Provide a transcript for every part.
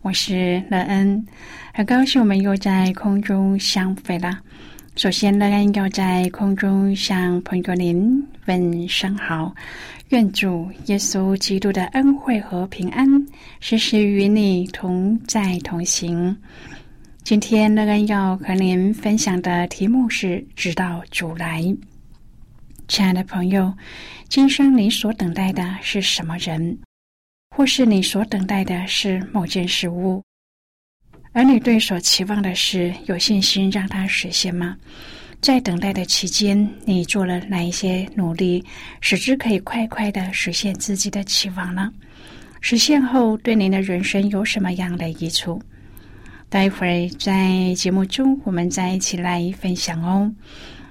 我是乐恩，很高兴我们又在空中相会了。首先，乐恩要在空中向朋友您问声好，愿主耶稣基督的恩惠和平安时时与你同在同行。今天，乐恩要和您分享的题目是“直到主来”。亲爱的朋友，今生你所等待的是什么人？或是你所等待的是某件事物，而你对所期望的事有信心让它实现吗？在等待的期间，你做了哪一些努力，使之可以快快的实现自己的期望呢？实现后，对您的人生有什么样的益处？待会儿在节目中，我们再一起来分享哦。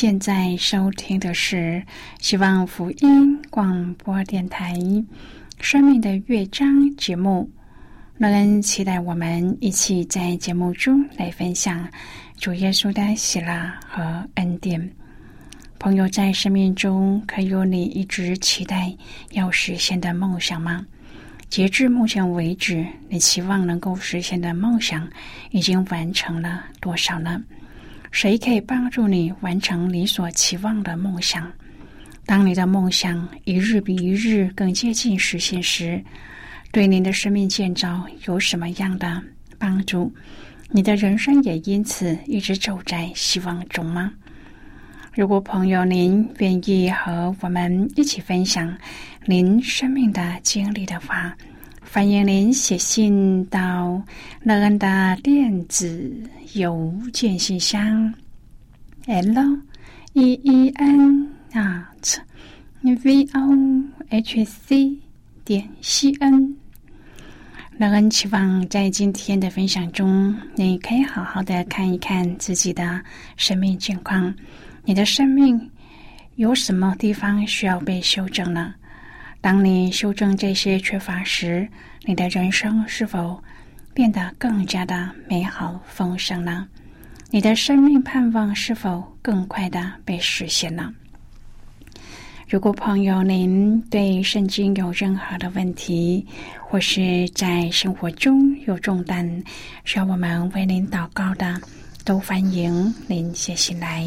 现在收听的是希望福音广播电台《生命的乐章》节目。乐恩期待我们一起在节目中来分享主耶稣的喜乐和恩典。朋友，在生命中可有你一直期待要实现的梦想吗？截至目前为止，你期望能够实现的梦想已经完成了多少呢？谁可以帮助你完成你所期望的梦想？当你的梦想一日比一日更接近实现时，对您的生命建造有什么样的帮助？你的人生也因此一直走在希望中吗？如果朋友您愿意和我们一起分享您生命的经历的话，欢迎您写信到乐恩的电子邮件信箱：l e e n at v o h c 点 c n。乐恩期望在今天的分享中，你可以好好的看一看自己的生命境况，你的生命有什么地方需要被修正呢？当你修正这些缺乏时，你的人生是否变得更加的美好丰盛呢？你的生命盼望是否更快的被实现呢？如果朋友您对圣经有任何的问题，或是在生活中有重担需要我们为您祷告的，都欢迎您写信来。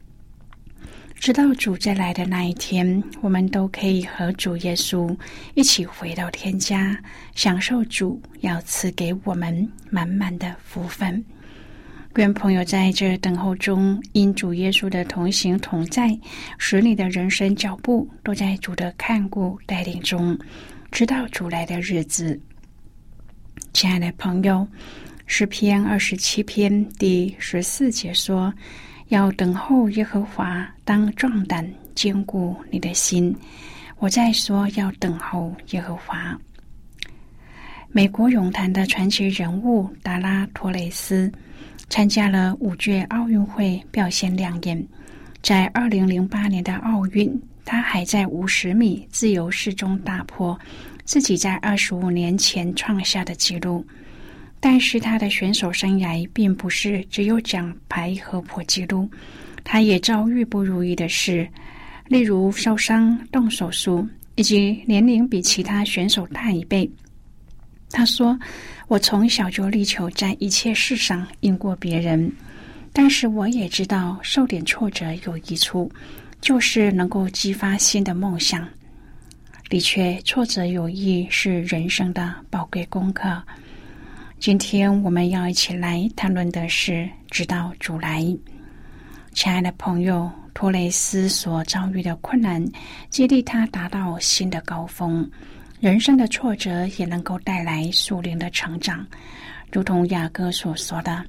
直到主再来的那一天，我们都可以和主耶稣一起回到天家，享受主要赐给我们满满的福分。愿朋友在这等候中，因主耶稣的同行同在，使你的人生脚步都在主的看顾带领中，直到主来的日子。亲爱的朋友，诗篇二十七篇第十四节说。要等候耶和华，当壮胆，坚固你的心。我在说，要等候耶和华。美国泳坛的传奇人物达拉托雷斯参加了五届奥运会，表现亮眼。在二零零八年的奥运，他还在五十米自由式中打破自己在二十五年前创下的纪录。但是他的选手生涯并不是只有奖牌和破纪录，他也遭遇不如意的事，例如受伤、动手术，以及年龄比其他选手大一倍。他说：“我从小就力求在一切事上赢过别人，但是我也知道受点挫折有益处，就是能够激发新的梦想。的确，挫折有益是人生的宝贵功课。”今天我们要一起来谈论的是直到主来。亲爱的朋友，托雷斯所遭遇的困难，激励他达到新的高峰。人生的挫折也能够带来属灵的成长，如同雅各所说的：“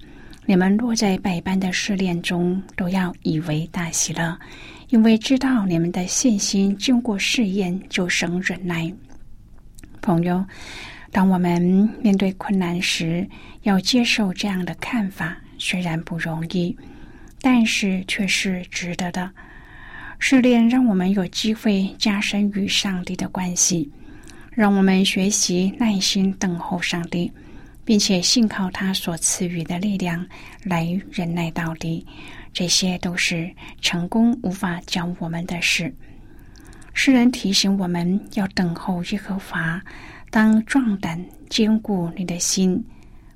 你们落在百般的试炼中，都要以为大喜乐，因为知道你们的信心经过试验，就生忍耐。”朋友。当我们面对困难时，要接受这样的看法，虽然不容易，但是却是值得的。试炼让我们有机会加深与上帝的关系，让我们学习耐心等候上帝，并且信靠他所赐予的力量来忍耐到底。这些都是成功无法教我们的事。诗人提醒我们要等候耶和华。当壮胆，坚固你的心。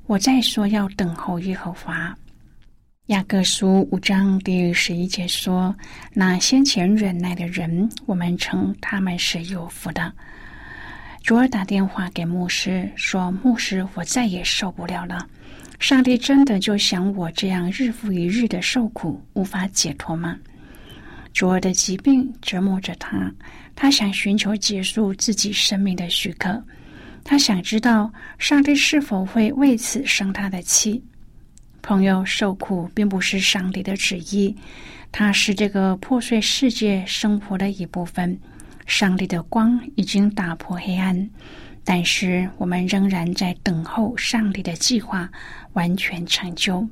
我再说，要等候耶和华。雅各书五章第十一节说：“那先前忍耐的人，我们称他们是有福的。”主儿打电话给牧师说：“牧师，我再也受不了了。上帝真的就像我这样日复一日的受苦，无法解脱吗？”主儿的疾病折磨着他，他想寻求结束自己生命的许可。他想知道上帝是否会为此生他的气。朋友受苦并不是上帝的旨意，他是这个破碎世界生活的一部分。上帝的光已经打破黑暗，但是我们仍然在等候上帝的计划完全成就。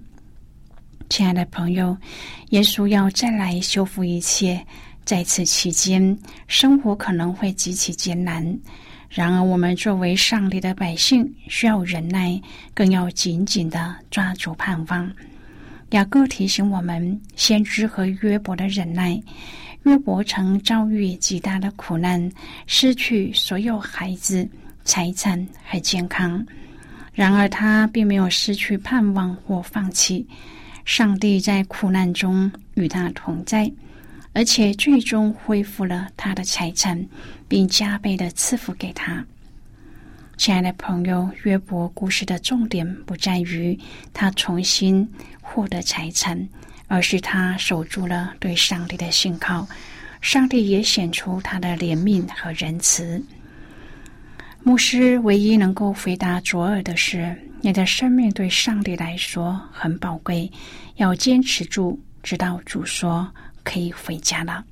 亲爱的朋友，耶稣要再来修复一切，在此期间，生活可能会极其艰难。然而，我们作为上帝的百姓，需要忍耐，更要紧紧的抓住盼望。雅各提醒我们，先知和约伯的忍耐。约伯曾遭遇极大的苦难，失去所有孩子、财产和健康。然而，他并没有失去盼望或放弃。上帝在苦难中与他同在。而且最终恢复了他的财产，并加倍的赐福给他。亲爱的朋友，约伯故事的重点不在于他重新获得财产，而是他守住了对上帝的信靠。上帝也显出他的怜悯和仁慈。牧师唯一能够回答左耳的是：你的生命对上帝来说很宝贵，要坚持住，直到主说。可以回家了，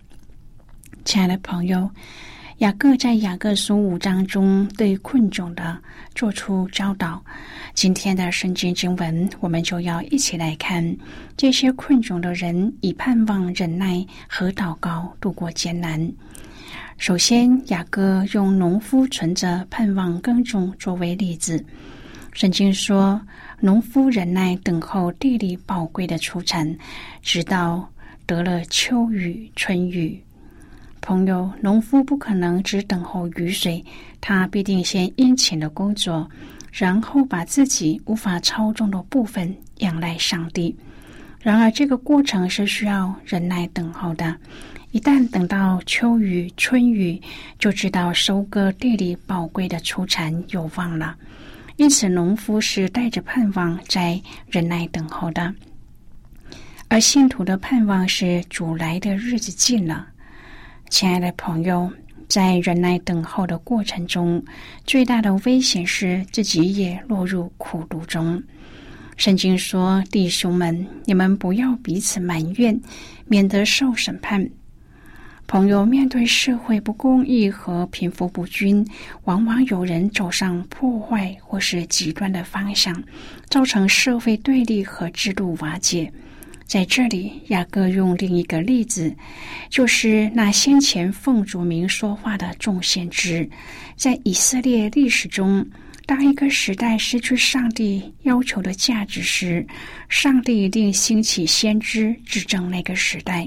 亲爱的朋友。雅各在雅各书五章中对困窘的做出教导。今天的圣经经文，我们就要一起来看这些困窘的人以盼望、忍耐和祷告度过艰难。首先，雅各用农夫存着盼望耕种作为例子。圣经说，农夫忍耐等候地里宝贵的出产，直到。得了秋雨春雨，朋友，农夫不可能只等候雨水，他必定先殷勤的工作，然后把自己无法操纵的部分仰赖上帝。然而，这个过程是需要忍耐等候的。一旦等到秋雨春雨，就知道收割地里宝贵的出产有望了。因此，农夫是带着盼望在忍耐等候的。而信徒的盼望是主来的日子近了，亲爱的朋友，在忍耐等候的过程中，最大的危险是自己也落入苦毒中。圣经说：“弟兄们，你们不要彼此埋怨，免得受审判。”朋友，面对社会不公义和贫富不均，往往有人走上破坏或是极端的方向，造成社会对立和制度瓦解。在这里，雅各用另一个例子，就是那先前奉主名说话的众先知。在以色列历史中，当一个时代失去上帝要求的价值时，上帝一定兴起先知指正那个时代，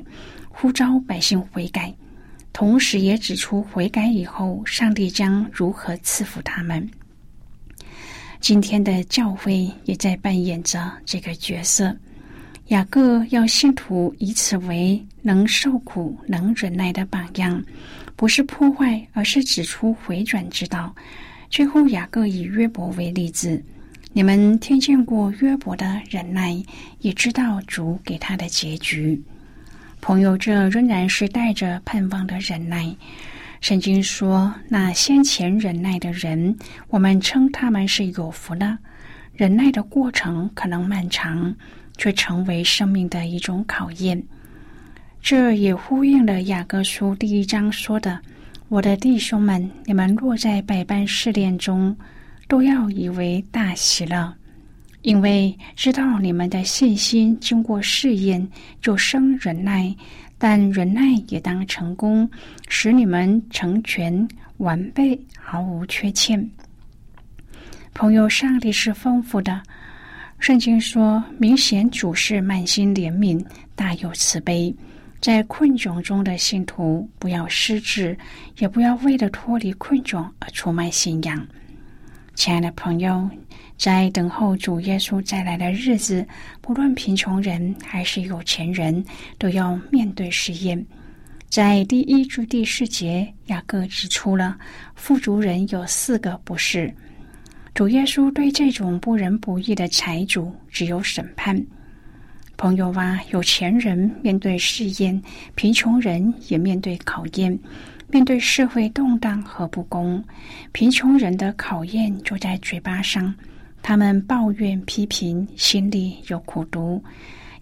呼召百姓悔改，同时也指出悔改以后，上帝将如何赐福他们。今天的教会也在扮演着这个角色。雅各要信徒以此为能受苦、能忍耐的榜样，不是破坏，而是指出回转之道。最后，雅各以约伯为例子，你们听见过约伯的忍耐，也知道主给他的结局。朋友，这仍然是带着盼望的忍耐。圣经说，那先前忍耐的人，我们称他们是有福的。忍耐的过程可能漫长。却成为生命的一种考验，这也呼应了雅各书第一章说的：“我的弟兄们，你们若在百般试炼中，都要以为大喜了，因为知道你们的信心经过试验，就生忍耐；但忍耐也当成功，使你们成全完备，毫无缺欠。”朋友，上帝是丰富的。圣经说：“明显主是满心怜悯，大有慈悲。在困窘中的信徒，不要失志，也不要为了脱离困窘而出卖信仰。”亲爱的朋友，在等候主耶稣再来的日子，不论贫穷人还是有钱人，都要面对试验。在第一至第四节，雅各指出了富足人有四个不是。主耶稣对这种不仁不义的财主只有审判。朋友啊，有钱人面对试验，贫穷人也面对考验。面对社会动荡和不公，贫穷人的考验就在嘴巴上，他们抱怨批评，心里有苦毒。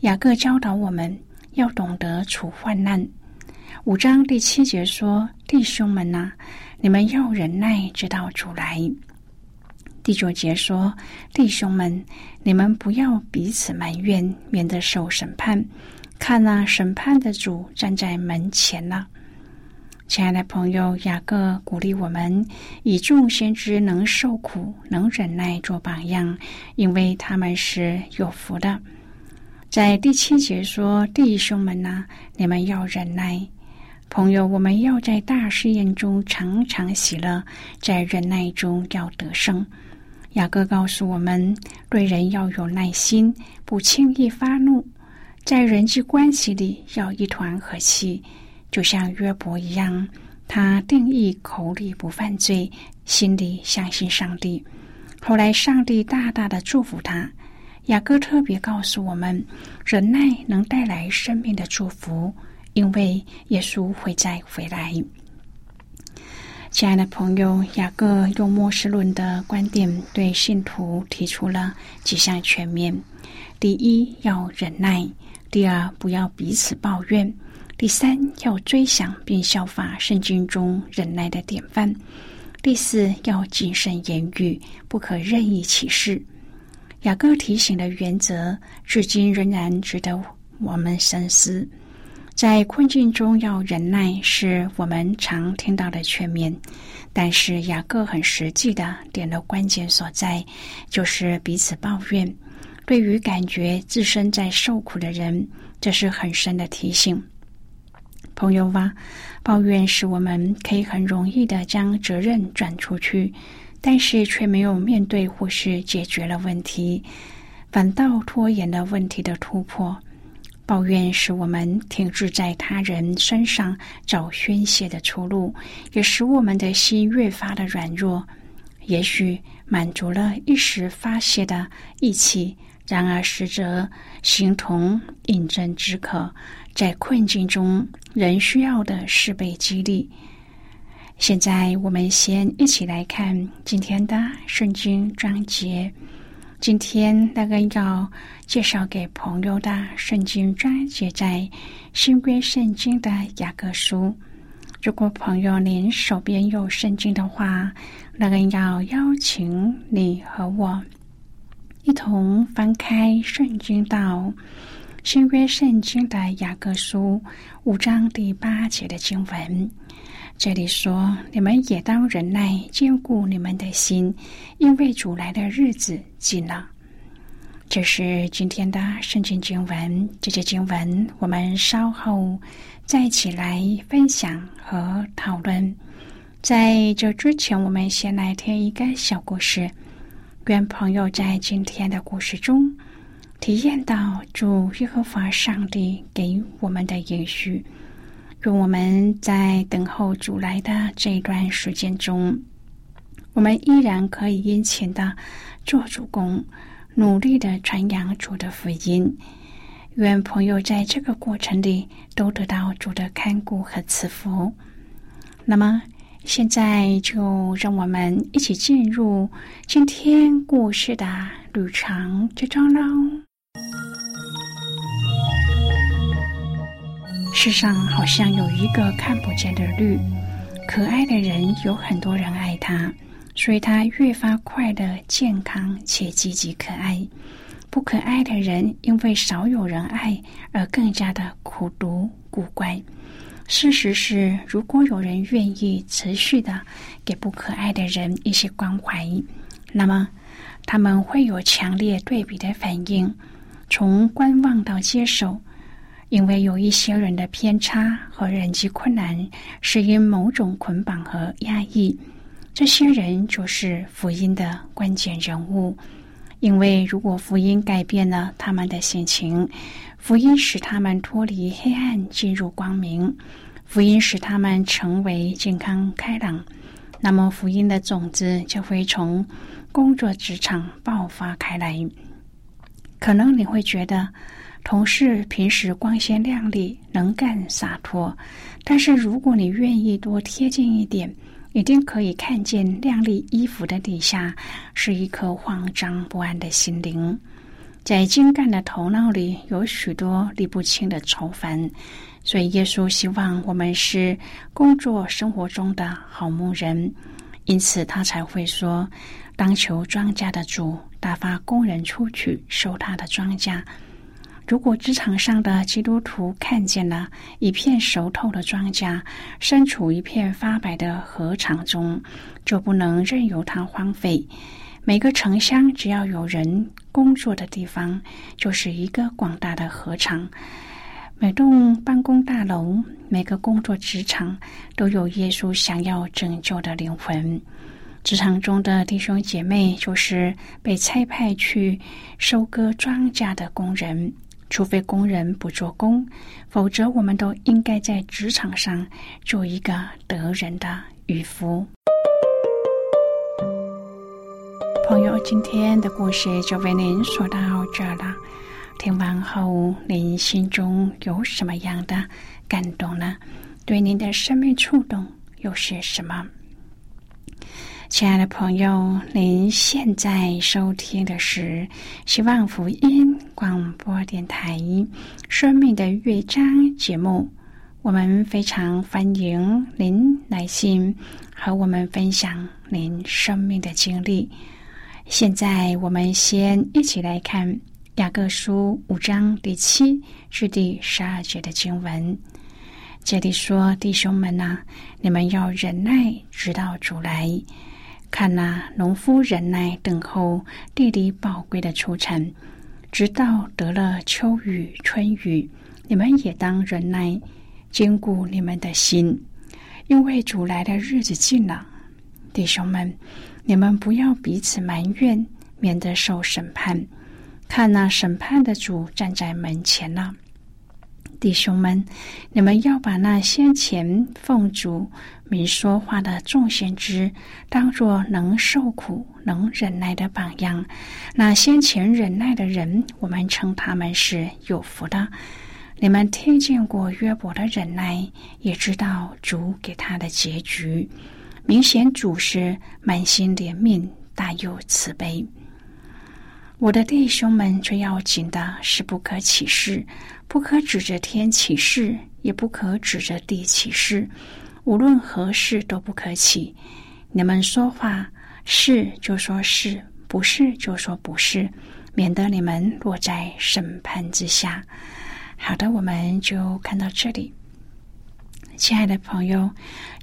雅各教导我们要懂得处患难。五章第七节说：“弟兄们呐，你们要忍耐，直到主来。”第九节说：“弟兄们，你们不要彼此埋怨，免得受审判。看那审判的主站在门前了。亲爱的朋友，雅各鼓励我们以众先知能受苦、能忍耐做榜样，因为他们是有福的。在第七节说：“弟兄们呐，你们要忍耐。朋友，我们要在大试验中常常喜乐，在忍耐中要得胜。”雅各告诉我们，对人要有耐心，不轻易发怒，在人际关系里要一团和气。就像约伯一样，他定义口里不犯罪，心里相信上帝。后来上帝大大的祝福他。雅各特别告诉我们，忍耐能带来生命的祝福，因为耶稣会再回来。亲爱的朋友，雅各用末世论的观点对信徒提出了几项全面：第一，要忍耐；第二，不要彼此抱怨。第三，要追想并效法圣经中忍耐的典范；第四，要谨慎言语，不可任意起誓。雅各提醒的原则，至今仍然值得我们深思。在困境中要忍耐，是我们常听到的劝勉，但是雅各很实际的点了关键所在，就是彼此抱怨。对于感觉自身在受苦的人，这是很深的提醒。朋友啊，抱怨使我们可以很容易的将责任转出去，但是却没有面对或是解决了问题，反倒拖延了问题的突破。抱怨使我们停滞在他人身上找宣泄的出路，也使我们的心越发的软弱。也许满足了一时发泄的意气，然而实则形同饮鸩止渴。在困境中，人需要的是被激励。现在，我们先一起来看今天的圣经章节。今天那个要介绍给朋友的圣经章节，在新约圣经的雅各书。如果朋友您手边有圣经的话，那个要邀请你和我一同翻开圣经到。新约圣经的雅各书五章第八节的经文，这里说：“你们也当忍耐，坚固你们的心，因为主来的日子近了。”这是今天的圣经经文。这些经文我们稍后再一起来分享和讨论。在这之前，我们先来听一个小故事。愿朋友在今天的故事中。体验到主耶和华上帝给我们的延续，愿我们在等候主来的这一段时间中，我们依然可以殷勤的做主公，努力的传扬主的福音。愿朋友在这个过程里都得到主的看顾和赐福。那么，现在就让我们一起进入今天故事的旅程之中喽。世上好像有一个看不见的绿，可爱的人有很多人爱他，所以他越发快乐、健康且积极可爱。不可爱的人因为少有人爱而更加的苦读古怪。事实是，如果有人愿意持续的给不可爱的人一些关怀，那么他们会有强烈对比的反应，从观望到接受。因为有一些人的偏差和人际困难是因某种捆绑和压抑，这些人就是福音的关键人物。因为如果福音改变了他们的心情，福音使他们脱离黑暗进入光明，福音使他们成为健康开朗，那么福音的种子就会从工作职场爆发开来。可能你会觉得。同事平时光鲜亮丽、能干洒脱，但是如果你愿意多贴近一点，一定可以看见亮丽衣服的底下是一颗慌张不安的心灵。在精干的头脑里有许多理不清的愁烦，所以耶稣希望我们是工作生活中的好牧人，因此他才会说：“当求庄稼的主打发工人出去收他的庄稼。”如果职场上的基督徒看见了一片熟透的庄稼，身处一片发白的禾场中，就不能任由它荒废。每个城乡只要有人工作的地方，就是一个广大的禾场。每栋办公大楼，每个工作职场，都有耶稣想要拯救的灵魂。职场中的弟兄姐妹，就是被差派去收割庄稼的工人。除非工人不做工，否则我们都应该在职场上做一个得人的渔夫。朋友，今天的故事就为您说到这了。听完后，您心中有什么样的感动呢？对您的生命触动又是什么？亲爱的朋友，您现在收听的是希望福音广播电台《生命的乐章》节目。我们非常欢迎您来信和我们分享您生命的经历。现在，我们先一起来看雅各书五章第七至第十二节的经文。这里说：“弟兄们呐，你们要忍耐，直到主来。”看那农夫忍耐等候地里宝贵的出产，直到得了秋雨春雨，你们也当忍耐，坚固你们的心，因为主来的日子近了。弟兄们，你们不要彼此埋怨，免得受审判。看那审判的主站在门前了。弟兄们，你们要把那先前奉主。明说话的众先知，当作能受苦、能忍耐的榜样。那先前忍耐的人，我们称他们是有福的。你们听见过约伯的忍耐，也知道主给他的结局。明显主是满心怜悯，大有慈悲。我的弟兄们，最要紧的是不可起誓，不可指着天起誓，也不可指着地起誓。无论何事都不可起。你们说话是就说是不是就说不是，免得你们落在审判之下。好的，我们就看到这里。亲爱的朋友，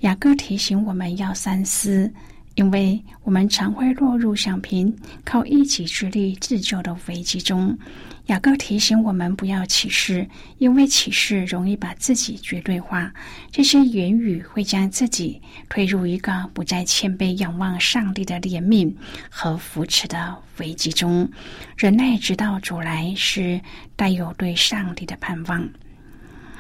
雅各提醒我们要三思。因为我们常会落入想凭靠一己之力自救的危机中，雅各提醒我们不要起誓，因为起誓容易把自己绝对化。这些言语会将自己推入一个不再谦卑仰望上帝的怜悯和扶持的危机中。忍耐直到主来，是带有对上帝的盼望。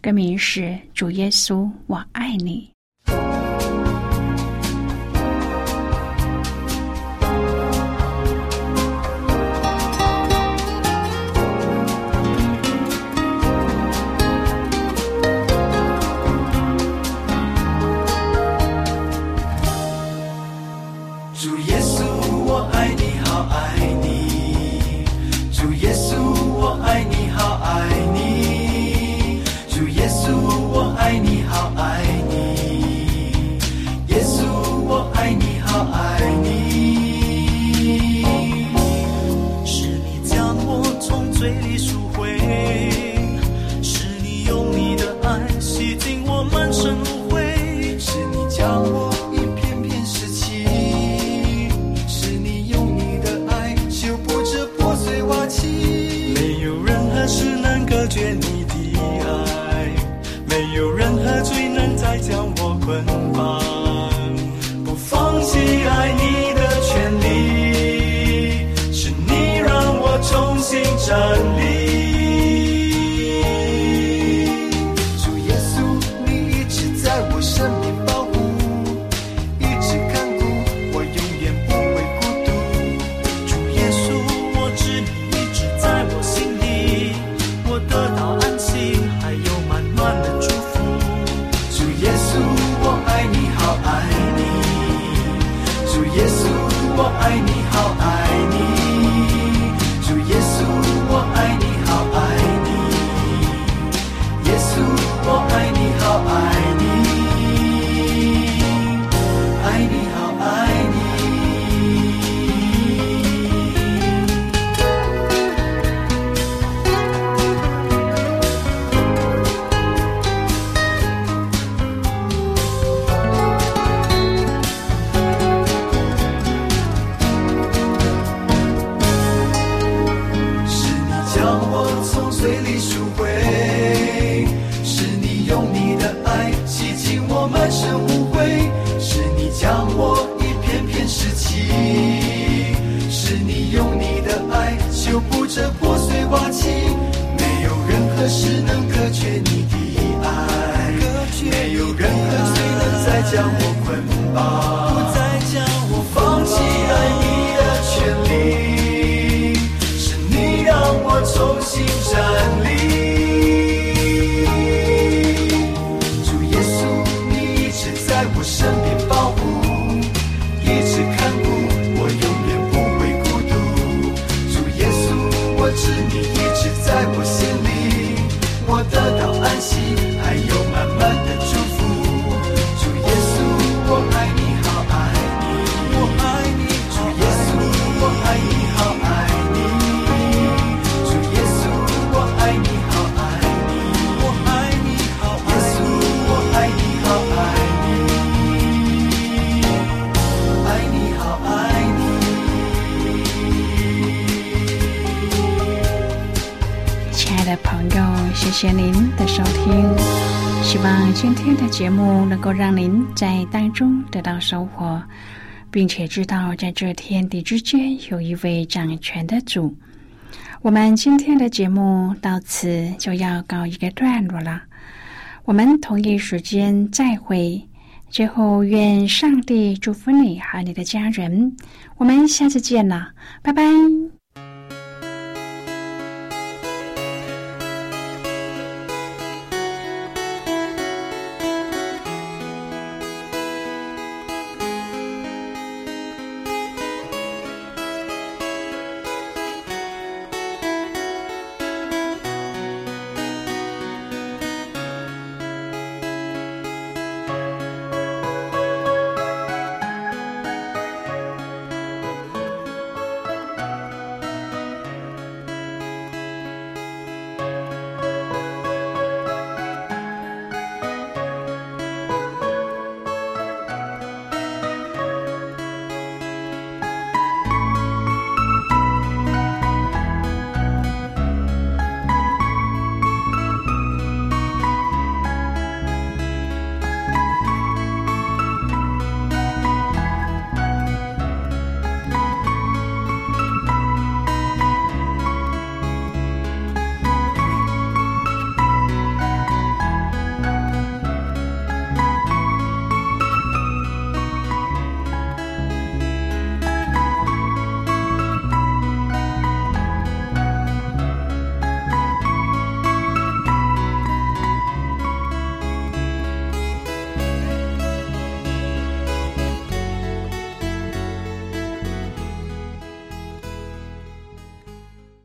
歌名是《主耶稣，我爱你》。节目能够让您在当中得到收获，并且知道在这天地之间有一位掌权的主。我们今天的节目到此就要告一个段落了，我们同一时间再会。最后愿上帝祝福你和你的家人。我们下次见了，拜拜。